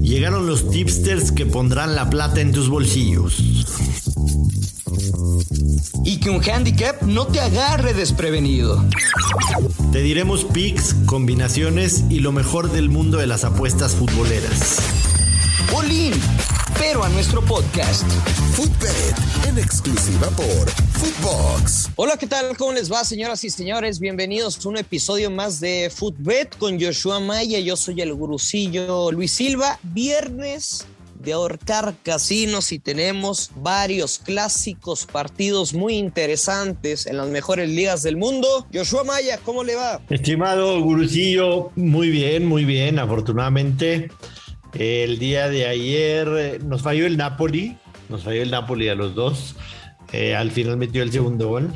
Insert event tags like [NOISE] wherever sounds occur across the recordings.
Llegaron los tipsters que pondrán la plata en tus bolsillos. Y que un handicap no te agarre desprevenido. Te diremos picks, combinaciones y lo mejor del mundo de las apuestas futboleras. Bolín, pero a nuestro podcast. Footbet, en exclusiva por Footbox. Hola, ¿qué tal? ¿Cómo les va, señoras y señores? Bienvenidos a un episodio más de Footbet con Joshua Maya. Yo soy el gurucillo Luis Silva. Viernes de ahorcar casinos y tenemos varios clásicos partidos muy interesantes en las mejores ligas del mundo. Joshua Maya, ¿cómo le va? Estimado gurucillo, muy bien, muy bien, afortunadamente. El día de ayer eh, nos falló el Napoli, nos falló el Napoli a los dos. Eh, al final metió el segundo gol.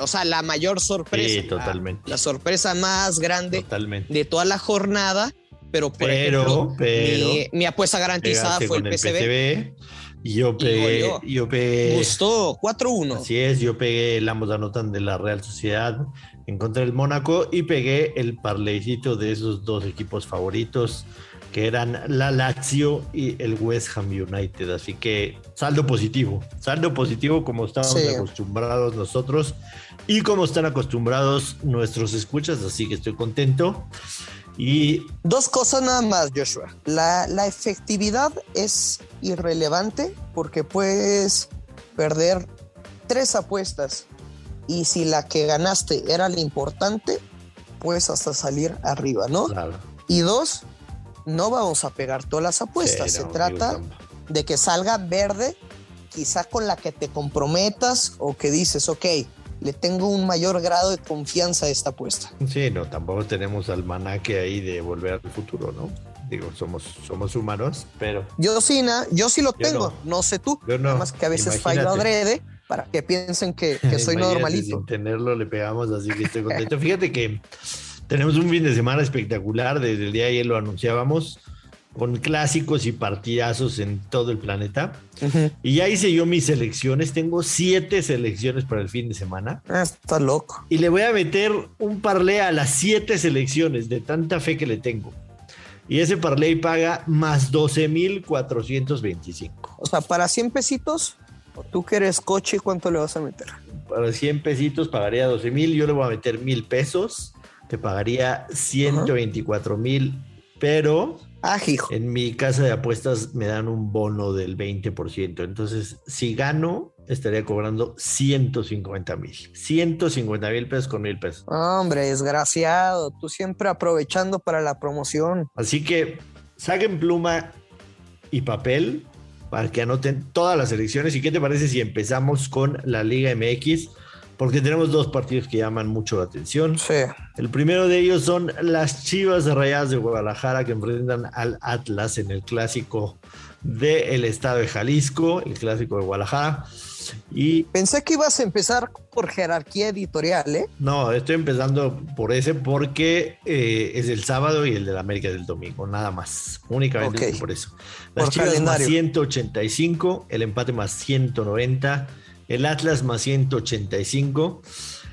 O sea, la mayor sorpresa. Sí, totalmente. La, la sorpresa más grande Totalmente. de toda la jornada. Pero, por Pero, ejemplo, pero, mi, mi apuesta garantizada fue el PCB. Y yo pegué, goleó. yo pegué. Gustó 4-1. Así es, yo pegué el ambos anotan de la Real Sociedad en contra del Mónaco y pegué el parleycito de esos dos equipos favoritos que eran la Lazio y el West Ham United. Así que saldo positivo, saldo positivo como estamos Sí. acostumbrados nosotros y como están acostumbrados nuestros escuchas. Así que estoy contento. Y Dos cosas nada más, Joshua. La, la efectividad es irrelevante porque puedes perder tres apuestas y si la que ganaste era la importante, puedes hasta salir arriba, ¿no? claro, Y dos, no vamos a pegar todas las apuestas. sí, Se no, trata digo, de que salga verde, quizá con la que te comprometas o que dices, ok, le tengo un mayor grado de confianza a esta apuesta. Sí, no, tampoco tenemos almanaque ahí de volver al futuro, ¿no? Digo, somos, somos humanos, pero Yo sí, na- yo sí lo Yo tengo, no. sé tú. Yo no, Nada más que a veces fallo imagínate. adrede para que piensen que, que [LAUGHS] soy normalito. Sin tenerlo le pegamos, así que estoy contento. [LAUGHS] Fíjate que tenemos un fin de semana espectacular, desde el día de ayer lo anunciábamos, con clásicos y partidazos en todo el planeta. Ujú. Y ya hice yo mis selecciones, tengo siete selecciones para el fin de semana. Ah, está loco. Y le voy a meter un parlé a las siete selecciones de tanta fe que le tengo. Y ese parlé paga más 12,425. O sea, para 100 pesitos, tú que eres coche, ¿cuánto le vas a meter? para 100 pesitos pagaría 12 mil, yo le voy a meter mil pesos, te pagaría 124 mil, pero Ah, hijo. en mi casa de apuestas me dan un bono del 20%, entonces si gano estaría cobrando 150 mil, 150 mil pesos con mil pesos. Hombre, desgraciado. Tú siempre aprovechando para la promoción. Así que saquen pluma y papel para que anoten todas las elecciones. ¿Y qué te parece si empezamos con la Liga MX? Porque tenemos dos partidos que llaman mucho la atención. Sí. El primero de ellos son las Chivas Rayadas de Guadalajara que enfrentan al Atlas en el clásico del estado de Jalisco, el clásico de Guadalajara. Y Pensé que ibas a empezar por jerarquía editorial, ¿eh? no, estoy empezando por ese porque eh, es el sábado y el de la América es el domingo, nada más. Únicamente Ok. por eso. Las Por Chivas calendario. más 185, el empate más 190, el Atlas más 185.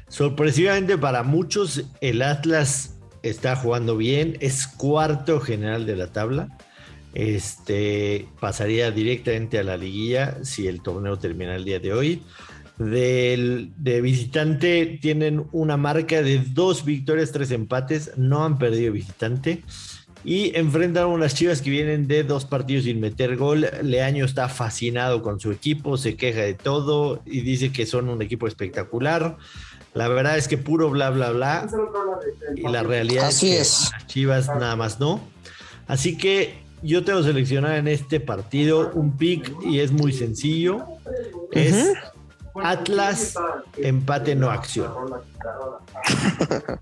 Sorpresivamente para muchos, el Atlas está jugando bien, es cuarto general de la tabla. Este pasaría directamente a la liguilla si el torneo termina el día de hoy. Del, de visitante tienen una marca de dos victorias, tres empates, no han perdido visitante y enfrentan a unas chivas que vienen de dos partidos sin meter gol. Leaño está fascinado con su equipo, se queja de todo y dice que son un equipo espectacular. La verdad es que puro bla, bla, bla. Y la realidad Así es que es. las chivas nada más no. Así que yo tengo seleccionado en este partido un pick y es muy sencillo. Es Atlas empate no acción. [LAUGHS]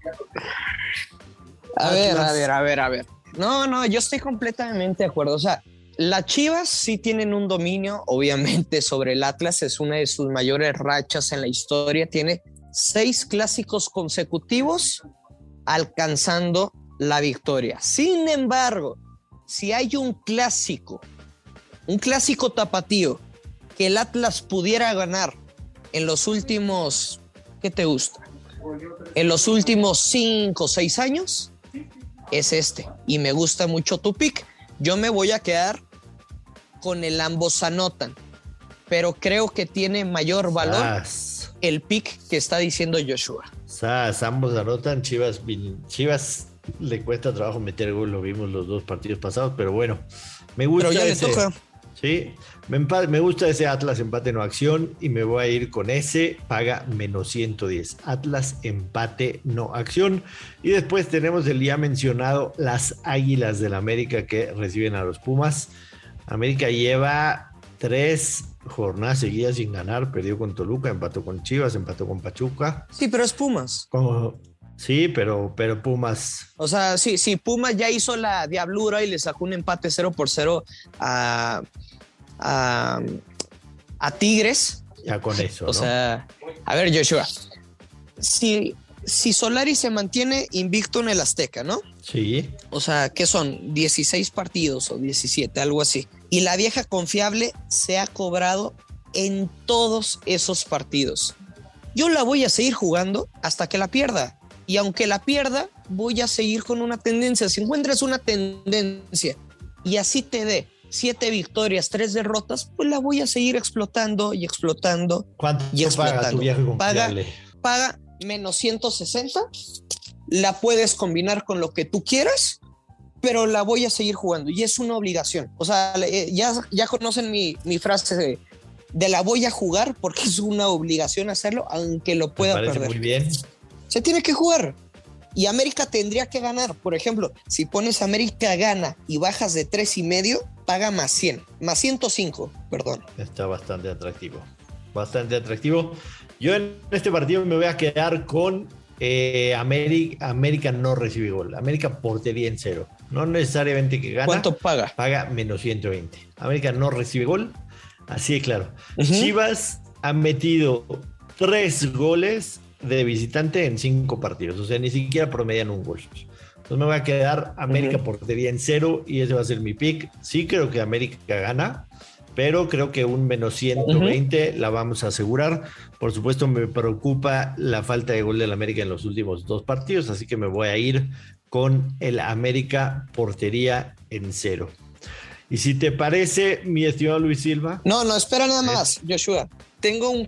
A ver, a ver, a ver, a ver. No, no, yo estoy completamente de acuerdo. O sea, las Chivas sí tienen un dominio, obviamente, sobre el Atlas. Es una de sus mayores rachas en la historia. Tiene seis clásicos consecutivos alcanzando la victoria. Sin embargo, si hay un clásico, un clásico tapatío que el Atlas pudiera ganar en los últimos, ¿qué te gusta? En los últimos cinco o seis años, es este. Y me gusta mucho tu pick. Yo me voy a quedar con el ambos anotan, pero creo que tiene mayor valor el pick que está diciendo Joshua. ambos anotan, Chivas, Chivas le cuesta trabajo meter gol, lo vimos los dos partidos pasados, pero bueno, me gusta. Pero ya le toca. Sí, me, gusta ese Atlas empate no acción y me voy a ir con ese, paga menos 110. Atlas empate no acción. Y después tenemos el ya mencionado las Águilas del América que reciben a los Pumas. América lleva tres jornadas seguidas sin ganar, perdió con Toluca, empató con Chivas, empató con Pachuca. Sí, pero es Pumas. Sí, pero, pero Pumas. O sea, sí, sí, Pumas ya hizo la diablura y le sacó un empate 0 por 0 a, a, Tigres. Ya con eso. O sea, a ver, Joshua, si, si Solari se mantiene invicto en el Azteca, ¿no? Sí. O sea, ¿qué son? 16 partidos o 17, algo así. Y la vieja confiable se ha cobrado en todos esos partidos. Yo la voy a seguir jugando hasta que la pierda. Y aunque la pierda, voy a seguir con una tendencia. Si encuentras una tendencia y así te dé siete victorias, tres derrotas, pues la voy a seguir explotando y explotando. ¿Cuánto y paga tu viaje paga, paga menos 160. La puedes combinar con lo que tú quieras, pero la voy a seguir jugando y es una obligación. O sea, eh, ya, ya conocen mi, mi frase de, de, la voy a jugar porque es una obligación hacerlo, aunque lo pueda perder. Muy bien. Se tiene que jugar. Y América tendría que ganar. Por ejemplo, si pones América gana y bajas de tres y medio, paga más 100, más 105, perdón. Está bastante atractivo. Bastante atractivo. Yo en este partido me voy a quedar con eh, América, América no recibe gol. América portería en cero. No necesariamente que gana. ¿Cuánto paga? Paga menos 120. América no recibe gol. Así de claro. Chivas ha metido tres goles de visitante en cinco partidos. O sea, ni siquiera promedian un gol. Entonces me voy a quedar América portería en cero y ese va a ser mi pick. Sí creo que América gana, pero creo que un menos 120 la vamos a asegurar. Por supuesto me preocupa la falta de gol del América en los últimos dos partidos, así que me voy a ir con el América portería en cero. Y si te parece, mi estimado Luis Silva. No, no, espera nada más, Joshua tengo un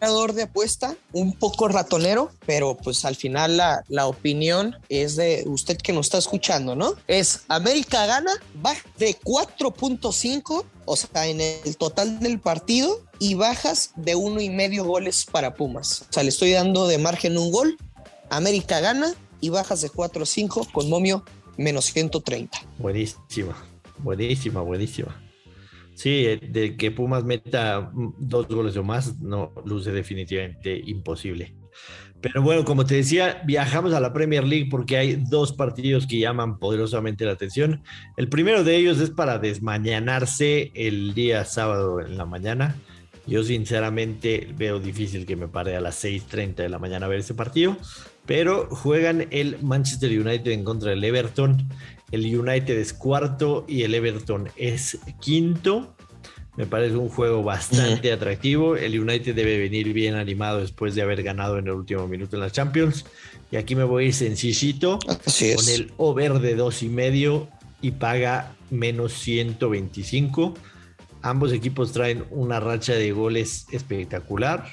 creador de apuesta un poco ratonero, pero pues al final la, la, opinión es de usted que nos está escuchando, ¿no? Es América gana, va de 4.5, o sea, en el total del partido, y bajas de uno y medio goles para Pumas. O sea, le estoy dando de margen un gol, América gana y bajas de 4.5 con momio menos 130. Buenísima, buenísima, buenísima. Sí, eh, de que Pumas meta dos goles o más, no luce definitivamente imposible. Pero bueno, como te decía, viajamos a la Premier League porque hay dos partidos que llaman poderosamente la atención. El primero de ellos es para desmañanarse el día sábado en la mañana. Yo sinceramente veo difícil que me pare a las 6.30 de la mañana a ver ese partido, pero juegan el Manchester United en contra del Everton el United es cuarto y el Everton es quinto. Me parece un juego bastante atractivo. El United debe venir bien animado después de haber ganado en el último minuto en la Champions. Y aquí me voy a ir sencillito con el over de dos y medio y paga menos 125. Ambos equipos traen una racha de goles espectacular.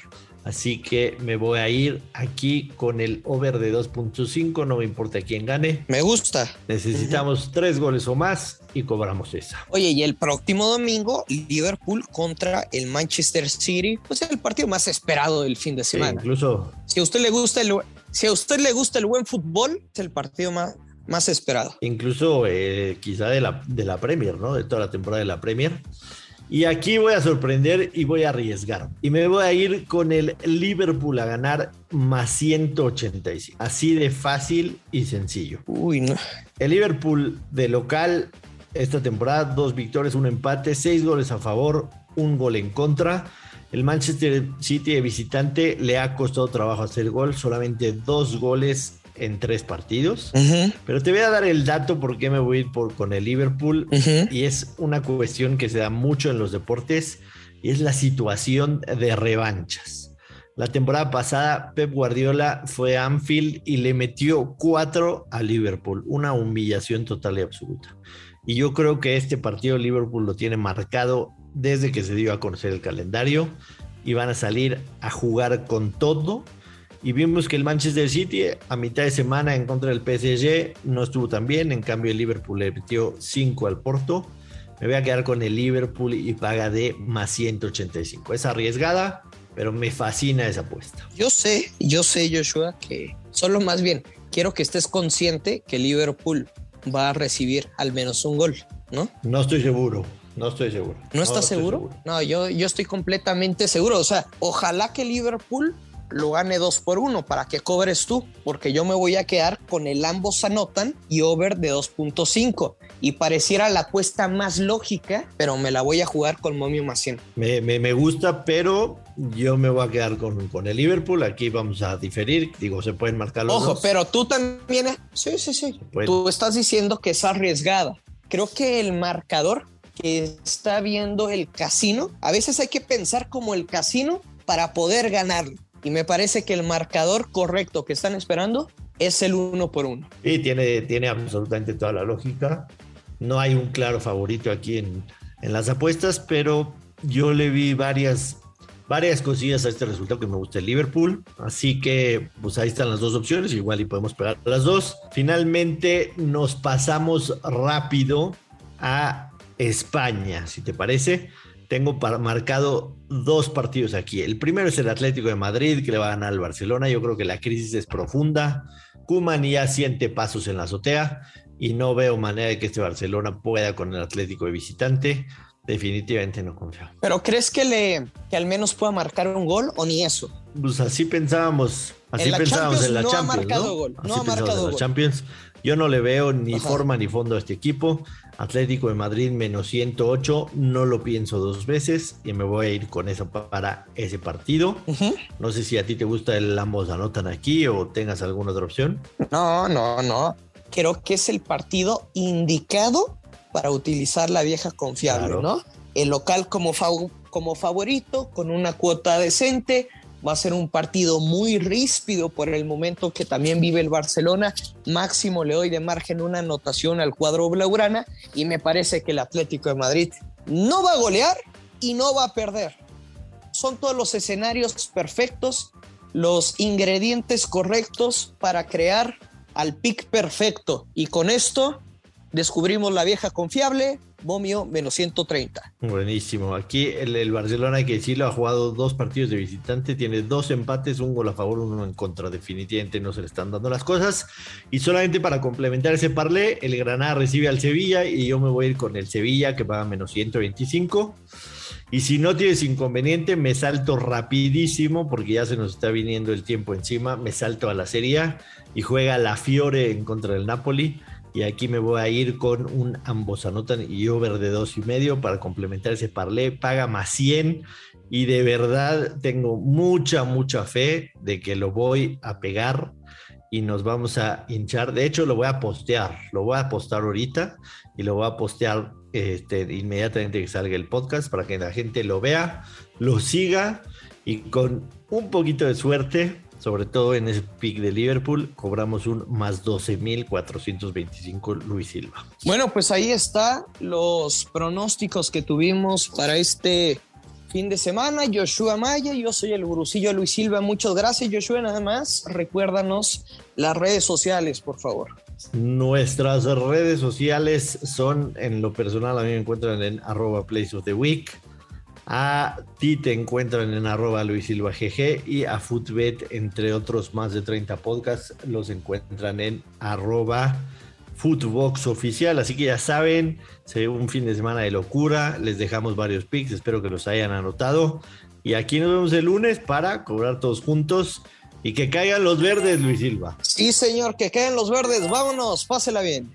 Así que me voy a ir aquí con el over de 2.5, no me importa quién gane. Me gusta. Necesitamos tres goles o más y cobramos esa. Oye, y el próximo domingo, Liverpool contra el Manchester City, pues es el partido más esperado del fin de semana. incluso. Si a usted le gusta el, si a usted le gusta el buen fútbol, es el partido más, más esperado. Incluso eh, quizá de la, de la Premier, ¿no? De toda la temporada de la Premier. Y aquí voy a sorprender y voy a arriesgar. Y me voy a ir con el Liverpool a ganar más 185. Así de fácil y sencillo. Uy, no. El Liverpool de local esta temporada, dos victorias, un empate, seis goles a favor, un gol en contra. El Manchester City de visitante le ha costado trabajo hacer gol, solamente dos goles en tres partidos. Pero te voy a dar el dato por qué me voy a ir por, con el Liverpool. Y es una cuestión que se da mucho en los deportes y es la situación de revanchas. La temporada pasada, Pep Guardiola fue a Anfield y le metió cuatro a Liverpool. Una humillación total y absoluta. Y yo creo que este partido Liverpool lo tiene marcado desde que se dio a conocer el calendario y van a salir a jugar con todo. Y vimos que el Manchester City a mitad de semana en contra del PSG no estuvo tan bien. En cambio, el Liverpool le metió 5 al Porto. Me voy a quedar con el Liverpool y paga de más 185. Es arriesgada, pero me fascina esa apuesta. Yo sé, yo sé, Joshua, que solo más bien quiero que estés consciente que Liverpool va a recibir al menos un gol, ¿no? No estoy seguro. No estoy seguro. ¿No estás seguro? No, yo, yo estoy completamente seguro. O sea, ojalá que Liverpool lo gane 2 por 1 para que cobres tú, porque yo me voy a quedar con el ambos anotan y over de 2.5. Y pareciera la apuesta más lógica, pero me la voy a jugar con Momio más 100. Me, me, me, gusta, pero yo me voy a quedar con, con, el Liverpool. Aquí vamos a diferir. Digo, se pueden marcar los Ojo, dos. pero tú también. Sí, sí, sí. Tú estás diciendo que es arriesgada. Creo que el marcador que está viendo el casino, a veces hay que pensar como el casino para poder ganarlo. Y me parece que el marcador correcto que están esperando es el uno por uno. Sí, tiene, tiene absolutamente toda la lógica. No hay un claro favorito aquí en, en las apuestas, pero yo le vi varias, varias cosillas a este resultado que me gusta el Liverpool. Así que, pues ahí están las dos opciones. Igual y podemos pegar las dos. Finalmente nos pasamos rápido a España, si te parece tengo para, marcado dos partidos aquí. El primero es el Atlético de Madrid, que le va a ganar al Barcelona. Yo creo que la crisis es profunda. Kuman ya siente pasos en la azotea y no veo manera de que este Barcelona pueda con el Atlético de visitante. Definitivamente no confío. ¿Pero crees que, le, que al menos pueda marcar un gol o ni eso? Pues así pensábamos. Así en pensábamos en la no Champions. Ha marcado ¿no? gol. Así No ha marcado gol. Champions. Yo no le veo ni Ajá. forma ni fondo a este equipo. Atlético de Madrid menos 108, no lo pienso dos veces y me voy a ir con eso para ese partido. Ujú. No sé si a ti te gusta el ambos anotan aquí o tengas alguna otra opción. No, no, no. Creo que es el partido indicado para utilizar la vieja confiable, Claro. ¿no? El local como, fav- como favorito, con una cuota decente. Va a ser un partido muy ríspido por el momento que también vive el Barcelona. Máximo le doy de margen una anotación al cuadro blaugrana y me parece que el Atlético de Madrid no va a golear y no va a perder. Son todos los escenarios perfectos, los ingredientes correctos para crear al pick perfecto. Y con esto descubrimos la vieja confiable, Momio menos 130. Buenísimo. Aquí el, el Barcelona, hay que decirlo, ha jugado dos partidos de visitante, tiene dos empates, un gol a favor, uno en contra. Definitivamente no se le están dando las cosas. Y solamente para complementar ese parlé, el Granada recibe al Sevilla y yo me voy a ir con el Sevilla que paga menos 125. Y si no tienes inconveniente, me salto rapidísimo porque ya se nos está viniendo el tiempo encima. Me salto a la Serie y juega la Fiore en contra del Napoli. Y aquí me voy a ir con un ambos anotan y over de dos y medio para complementar ese parlé. Paga más 100 y de verdad tengo mucha, mucha fe de que lo voy a pegar y nos vamos a hinchar. De hecho, lo voy a postear. Lo voy a postar ahorita y lo voy a postear este, inmediatamente que salga el podcast para que la gente lo vea, lo siga y con un poquito de suerte sobre todo en ese pick de Liverpool, cobramos un más 12.425 Luis Silva. Bueno, pues ahí está los pronósticos que tuvimos para este fin de semana. Joshua Maya, yo soy el gurusillo Luis Silva. Muchas gracias, Joshua. Nada más, recuérdanos las redes sociales, por favor. Nuestras redes sociales son, en lo personal, a mí me encuentran en arroba place of the week. A ti te encuentran en arroba Luis Silva y a Footbet, entre otros más de 30 podcasts, los encuentran en arroba Footbox oficial. Así que ya saben, se un fin de semana de locura. Les dejamos varios picks, espero que los hayan anotado. Y aquí nos vemos el lunes para cobrar todos juntos y que caigan los verdes, Luis Silva. Sí, señor, que queden los verdes. Vámonos, pásela bien.